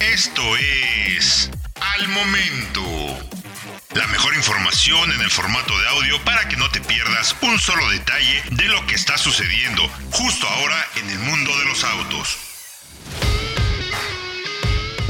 Esto es Al Momento. La mejor información en el formato de audio para que no te pierdas un solo detalle de lo que está sucediendo justo ahora en el mundo de los autos.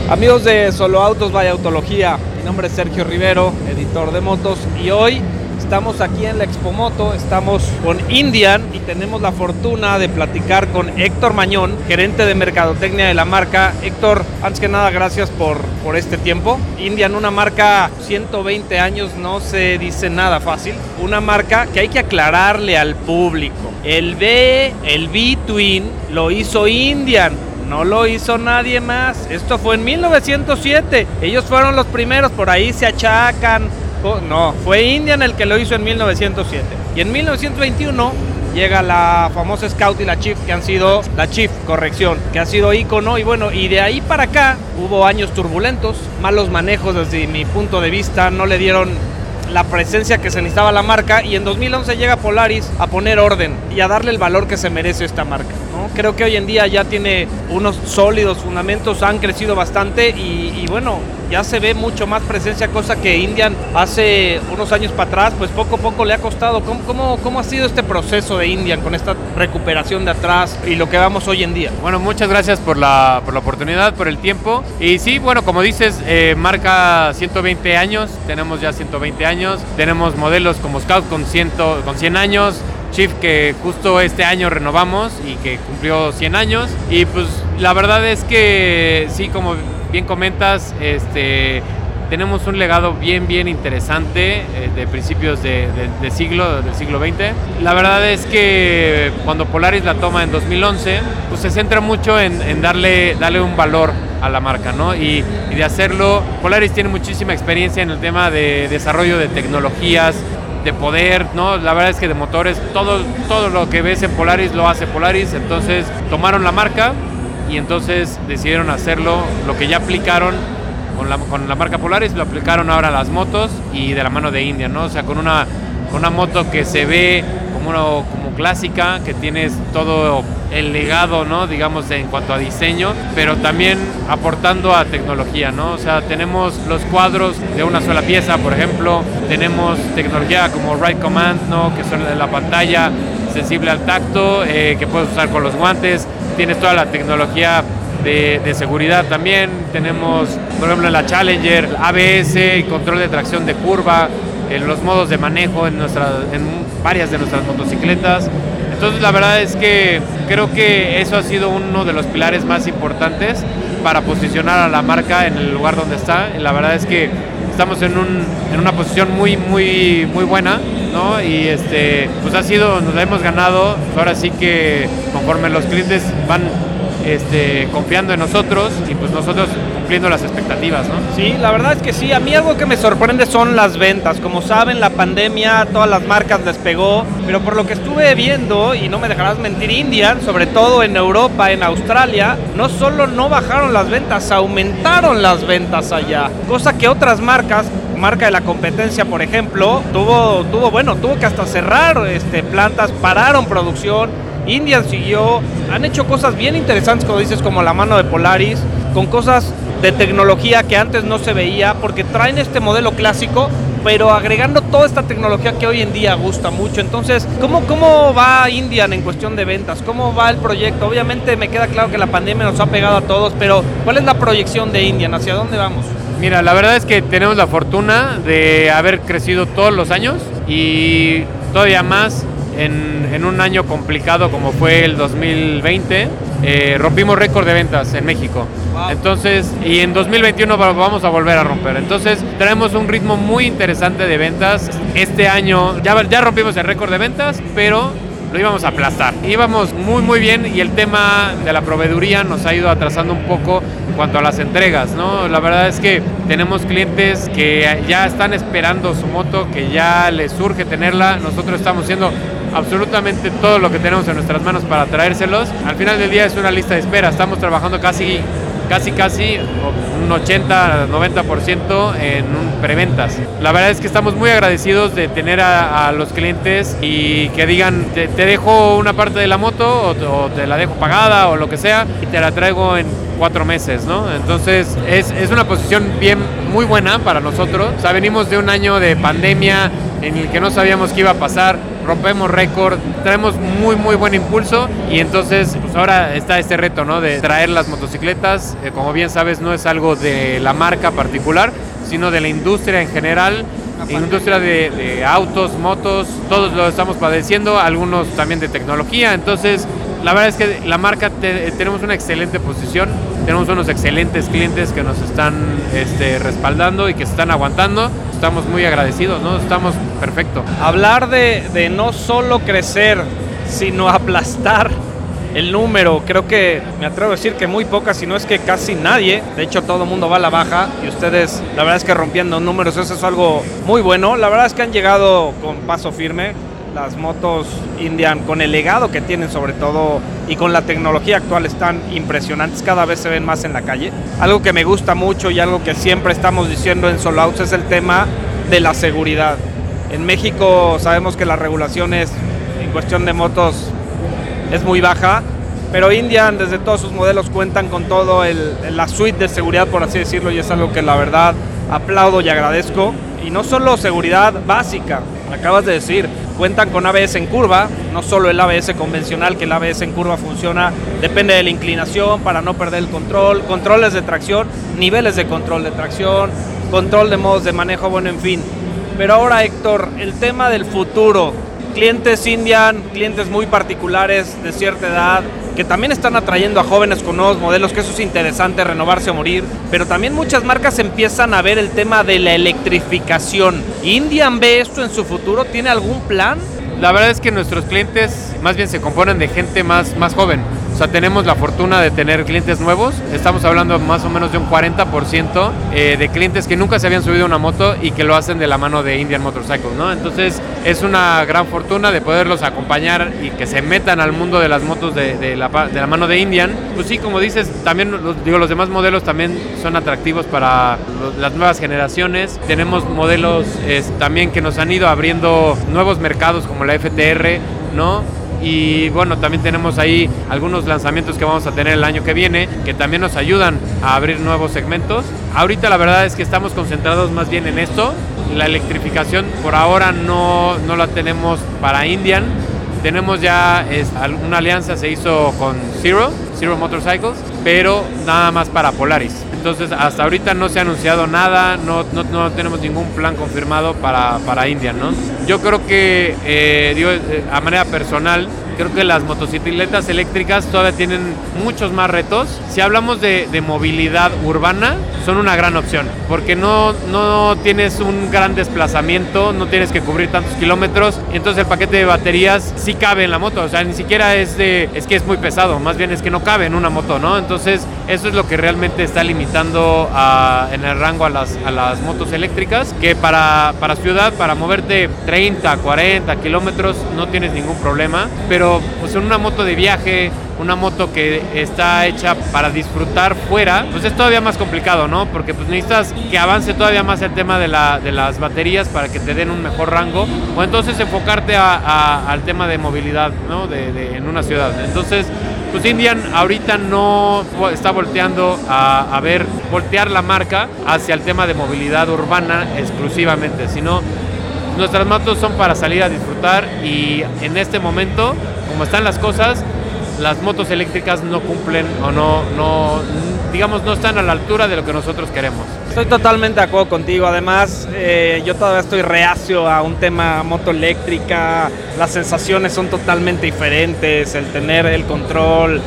Amigos de Solo Autos Vaya Autología, mi nombre es Sergio Rivero, editor de motos, y hoy Estamos aquí en la Expo Moto, estamos con Indian y tenemos la fortuna de platicar con Héctor Mañón, gerente de mercadotecnia de la marca. Héctor, antes que nada, gracias por, por este tiempo. Indian, una marca 120 años, no se dice nada fácil. Una marca que hay que aclararle al público. El B, el B-Twin, lo hizo Indian no lo hizo nadie más. Esto fue en 1907. Ellos fueron los primeros, por ahí se achacan no, fue Indian el que lo hizo en 1907. Y en 1921 llega la famosa Scout y la Chief, que han sido, la Chief, corrección, que ha sido ícono. Y bueno, y de ahí para acá hubo años turbulentos, malos manejos desde mi punto de vista, no le dieron la presencia que se necesitaba la marca y en 2011 llega Polaris a poner orden y a darle el valor que se merece esta marca. Creo que hoy en día ya tiene unos sólidos fundamentos, han crecido bastante y, bueno, ya se ve mucho más presencia, cosa que Indian hace unos años para atrás, pues poco a poco le ha costado. ¿Cómo, cómo, cómo ha sido este proceso de Indian con esta recuperación de atrás y lo que vamos hoy en día? Bueno, muchas gracias por la, por la oportunidad, por el tiempo. Y sí, bueno, como dices, eh, marca 120 años, tenemos ya 120 años, tenemos modelos como Scout con, 100, con 100 años, Chief que justo este año renovamos y que cumplió 100 años. Y pues la verdad es que sí, como bien comentas, este, tenemos un legado bien, bien interesante eh, de principios de, siglo, del siglo XX. La verdad es que cuando Polaris la toma en 2011, pues se centra mucho en, darle, darle un valor a la marca, ¿no? Y, y, de hacerlo, Polaris tiene muchísima experiencia en el tema de desarrollo de tecnologías, de poder, ¿no? La verdad es que de motores, todo, todo lo que ves en Polaris lo hace Polaris, entonces tomaron la marca y entonces decidieron hacerlo, lo que ya aplicaron con la, con la marca Polaris, lo aplicaron ahora a las motos y de la mano de India, ¿no? O sea, con una, con una moto que se ve como, como clásica, que tienes todo el legado, ¿no? Digamos, en cuanto a diseño, pero también aportando a tecnología, ¿no? O sea, tenemos los cuadros de una sola pieza, por ejemplo, tenemos tecnología como Ride Command, ¿no? Que son en la pantalla sensible al tacto, eh, que puedes usar con los guantes, tienes toda la tecnología de, seguridad también, tenemos, por ejemplo, la Challenger, ABS, control de tracción de curva, en los modos de manejo en, nuestra, en varias de nuestras motocicletas. Entonces la verdad es que creo que eso ha sido uno de los pilares más importantes para posicionar a la marca en el lugar donde está. La verdad es que estamos en, un, en una posición muy, muy, muy buena, ¿no? Y este, pues ha sido, nos la hemos ganado. Ahora sí que conforme los clientes van este, confiando en nosotros y pues nosotros cumpliendo las expectativas, ¿no? Sí, la verdad es que sí. A mí algo que me sorprende son las ventas. Como saben, la pandemia, todas las marcas les pegó, pero por lo que estuve viendo, y no me dejarás mentir, Indian, sobre todo en Europa, en Australia, no solo no bajaron las ventas, aumentaron las ventas allá. Cosa que otras marcas marca de la competencia, por ejemplo, tuvo, tuvo bueno, tuvo que hasta cerrar este, plantas, pararon producción, Indian siguió, han hecho cosas bien interesantes, como dices, como la mano de Polaris, con cosas de tecnología que antes no se veía, porque traen este modelo clásico, pero agregando toda esta tecnología que hoy en día gusta mucho. Entonces, ¿cómo, cómo va Indian en cuestión de ventas? ¿Cómo va el proyecto? Obviamente me queda claro que la pandemia nos ha pegado a todos, pero ¿cuál es la proyección de Indian? ¿Hacia dónde vamos? Mira, la verdad es que tenemos la fortuna de haber crecido todos los años y todavía más en, un año complicado como fue el 2020, eh, rompimos récord de ventas en México. Entonces, y en 2021 vamos a volver a romper. Entonces, traemos un ritmo muy interesante de ventas. Este año ya, ya rompimos el récord de ventas, pero lo íbamos a aplastar. Íbamos muy muy bien y el tema de la proveeduría nos ha ido atrasando un poco en cuanto a las entregas, ¿no? La verdad es que tenemos clientes que ya están esperando su moto, que ya les surge tenerla. Nosotros estamos haciendo absolutamente todo lo que tenemos en nuestras manos para traérselos. Al final del día es una lista de espera. Estamos trabajando casi casi casi un 80-90% en preventas. La verdad es que estamos muy agradecidos de tener a, los clientes y que digan, te, dejo una parte de la moto o, te la dejo pagada o lo que sea y te la traigo en cuatro meses, ¿no? Entonces es, es una posición bien, muy buena para nosotros. O sea, venimos de un año de pandemia en el que no sabíamos qué iba a pasar rompemos récord, traemos muy muy buen impulso y entonces pues ahora está este reto, ¿no? De traer las motocicletas, eh, como bien sabes no es algo de la marca particular, sino de la industria en general, industria de, autos, motos, todos lo estamos padeciendo, algunos también de tecnología, entonces la verdad es que la marca tenemos una excelente posición, tenemos unos excelentes clientes que nos están este, respaldando y que están aguantando. Estamos muy agradecidos, ¿no? Estamos perfecto. Hablar de, de no solo crecer, sino aplastar el número, creo que me atrevo a decir que muy pocas, si no es que casi nadie, de hecho todo el mundo va a la baja y ustedes, la verdad es que rompiendo números, eso es algo muy bueno, la verdad es que han llegado con paso firme, las motos Indian con el legado que tienen sobre todo y con la tecnología actual están impresionantes, cada vez se ven más en la calle. Algo que me gusta mucho y algo que siempre estamos diciendo en Solo es el tema de la seguridad. En México sabemos que la regulación es, en cuestión de motos es muy baja, pero Indian desde todos sus modelos cuentan con todo el, la suite de seguridad, por así decirlo, y es algo que la verdad aplaudo y agradezco. Y no solo seguridad básica, acabas de decir, cuentan con ABS en curva, no solo el ABS convencional, que el ABS en curva funciona, depende de la inclinación para no perder el control, controles de tracción, niveles de control de tracción, control de modos de manejo, bueno, en fin. Pero ahora Héctor, el tema del futuro, clientes Indian, clientes muy particulares de cierta edad, que también están atrayendo a jóvenes con nuevos modelos, que eso es interesante, renovarse o morir, pero también muchas marcas empiezan a ver el tema de la electrificación. ¿Indian ve esto en su futuro? ¿Tiene algún plan? La verdad es que nuestros clientes más bien se componen de gente más, más joven. O sea, tenemos la fortuna de tener clientes nuevos. Estamos hablando más o menos de un 40% eh, de clientes que nunca se habían subido una moto y que lo hacen de la mano de Indian Motorcycles, ¿no? Entonces es una gran fortuna de poderlos acompañar y que se metan al mundo de las motos de, la, de la, mano de Indian. Pues sí, como dices, también los, digo, los demás modelos también son atractivos para las nuevas generaciones. Tenemos modelos también que nos han ido abriendo nuevos mercados como la FTR, ¿no? Y bueno, también tenemos ahí algunos lanzamientos que vamos a tener el año que viene que también nos ayudan a abrir nuevos segmentos. Ahorita la verdad es que estamos concentrados más bien en esto. La electrificación por ahora no, no la tenemos para Indian. Tenemos ya una alianza, se hizo con Zero, Zero Motorcycles, pero nada más para Polaris. Entonces, hasta ahorita no se ha anunciado nada, no, no, no tenemos ningún plan confirmado para, para India, ¿no? Yo creo que, eh, eh, a manera personal, creo que las motocicletas eléctricas todavía tienen muchos más retos. Si hablamos de, de, movilidad urbana, son una gran opción, porque no, no tienes un gran desplazamiento, no tienes que cubrir tantos kilómetros, entonces el paquete de baterías sí cabe en la moto, o sea, ni siquiera es de, es que es muy pesado, más bien es que no cabe en una moto, ¿no? Entonces, eso es lo que realmente está limitando en el rango a las, a las motos eléctricas, que para, para ciudad, para moverte 30, 40 kilómetros, no tienes ningún problema, pero pues en una moto de viaje, una moto que está hecha para disfrutar fuera, pues es todavía más complicado, ¿no? Porque pues necesitas que avance todavía más el tema de, la, de las baterías para que te den un mejor rango, o entonces enfocarte al tema de movilidad, ¿no? De, en una ciudad. Entonces, pues Indian ahorita no está volteando a, a ver, voltear la marca hacia el tema de movilidad urbana exclusivamente, sino nuestras motos son para salir a disfrutar y en este momento como están las cosas, las motos eléctricas no cumplen o no, digamos, no están a la altura de lo que nosotros queremos. Estoy totalmente de acuerdo contigo. Además, eh, yo todavía estoy reacio a un tema moto eléctrica. Las sensaciones son totalmente diferentes. El tener el control,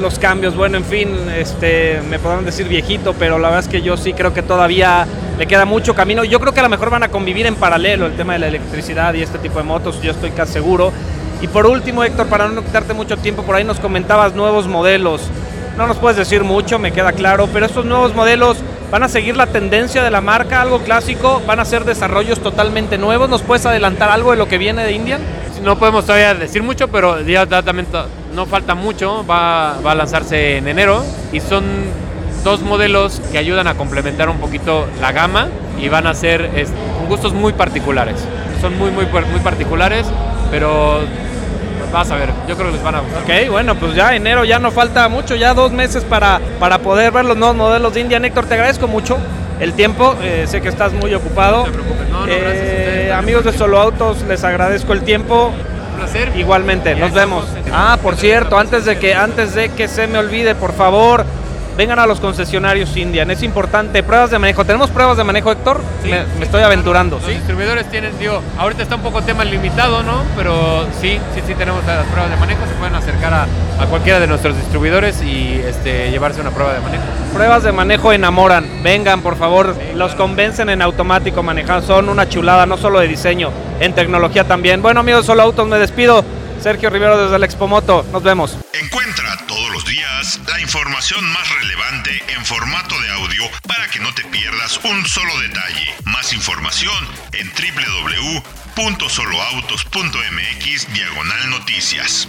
los cambios, bueno, en fin, este, me podrán decir viejito, pero la verdad es que yo sí creo que todavía le queda mucho camino. Yo creo que a lo mejor van a convivir en paralelo el tema de la electricidad y este tipo de motos. Yo estoy casi seguro. Y por último, Héctor, para no quitarte mucho tiempo, por ahí nos comentabas nuevos modelos. No nos puedes decir mucho, me queda claro, pero estos nuevos modelos van a seguir la tendencia de la marca, algo clásico, van a ser desarrollos totalmente nuevos. ¿Nos puedes adelantar algo de lo que viene de Indian? No podemos todavía decir mucho, pero ya también no falta mucho, va, va a lanzarse en enero y son dos modelos que ayudan a complementar un poquito la gama y van a ser con gustos muy particulares. Son muy, muy, muy particulares, pero vas a ver, yo creo que les van a gustar. Ok, bueno, pues ya enero ya no falta mucho, ya dos meses para, para poder ver los nuevos modelos de India. Héctor, te agradezco mucho el tiempo, eh, sé que estás muy ocupado. No te preocupes, no, no, eh, amigos de Solo Autos, les agradezco el tiempo. Un placer. Igualmente, nos vemos. Ah, por cierto, antes de que antes de que se me olvide, por favor, vengan a los concesionarios Indian. Es importante. Pruebas de manejo. ¿Tenemos pruebas de manejo, Héctor? me, estoy aventurando. Los distribuidores tienen, digo, ahorita está un poco tema limitado, ¿no? Pero sí, sí, sí tenemos las pruebas de manejo. Se pueden acercar a, cualquiera de nuestros distribuidores y este, llevarse una prueba de manejo. Pruebas de manejo enamoran. Vengan, por favor. los convencen en automático manejar. Son una chulada, no solo de diseño, en tecnología también. Bueno, amigos, solo autos, me despido. Sergio Rivero desde el Expomoto. Nos vemos. Encuentra todos los días la información más relevante en formato de audio para que no te pierdas un solo detalle. Más información en www.soloautos.mx diagonal noticias.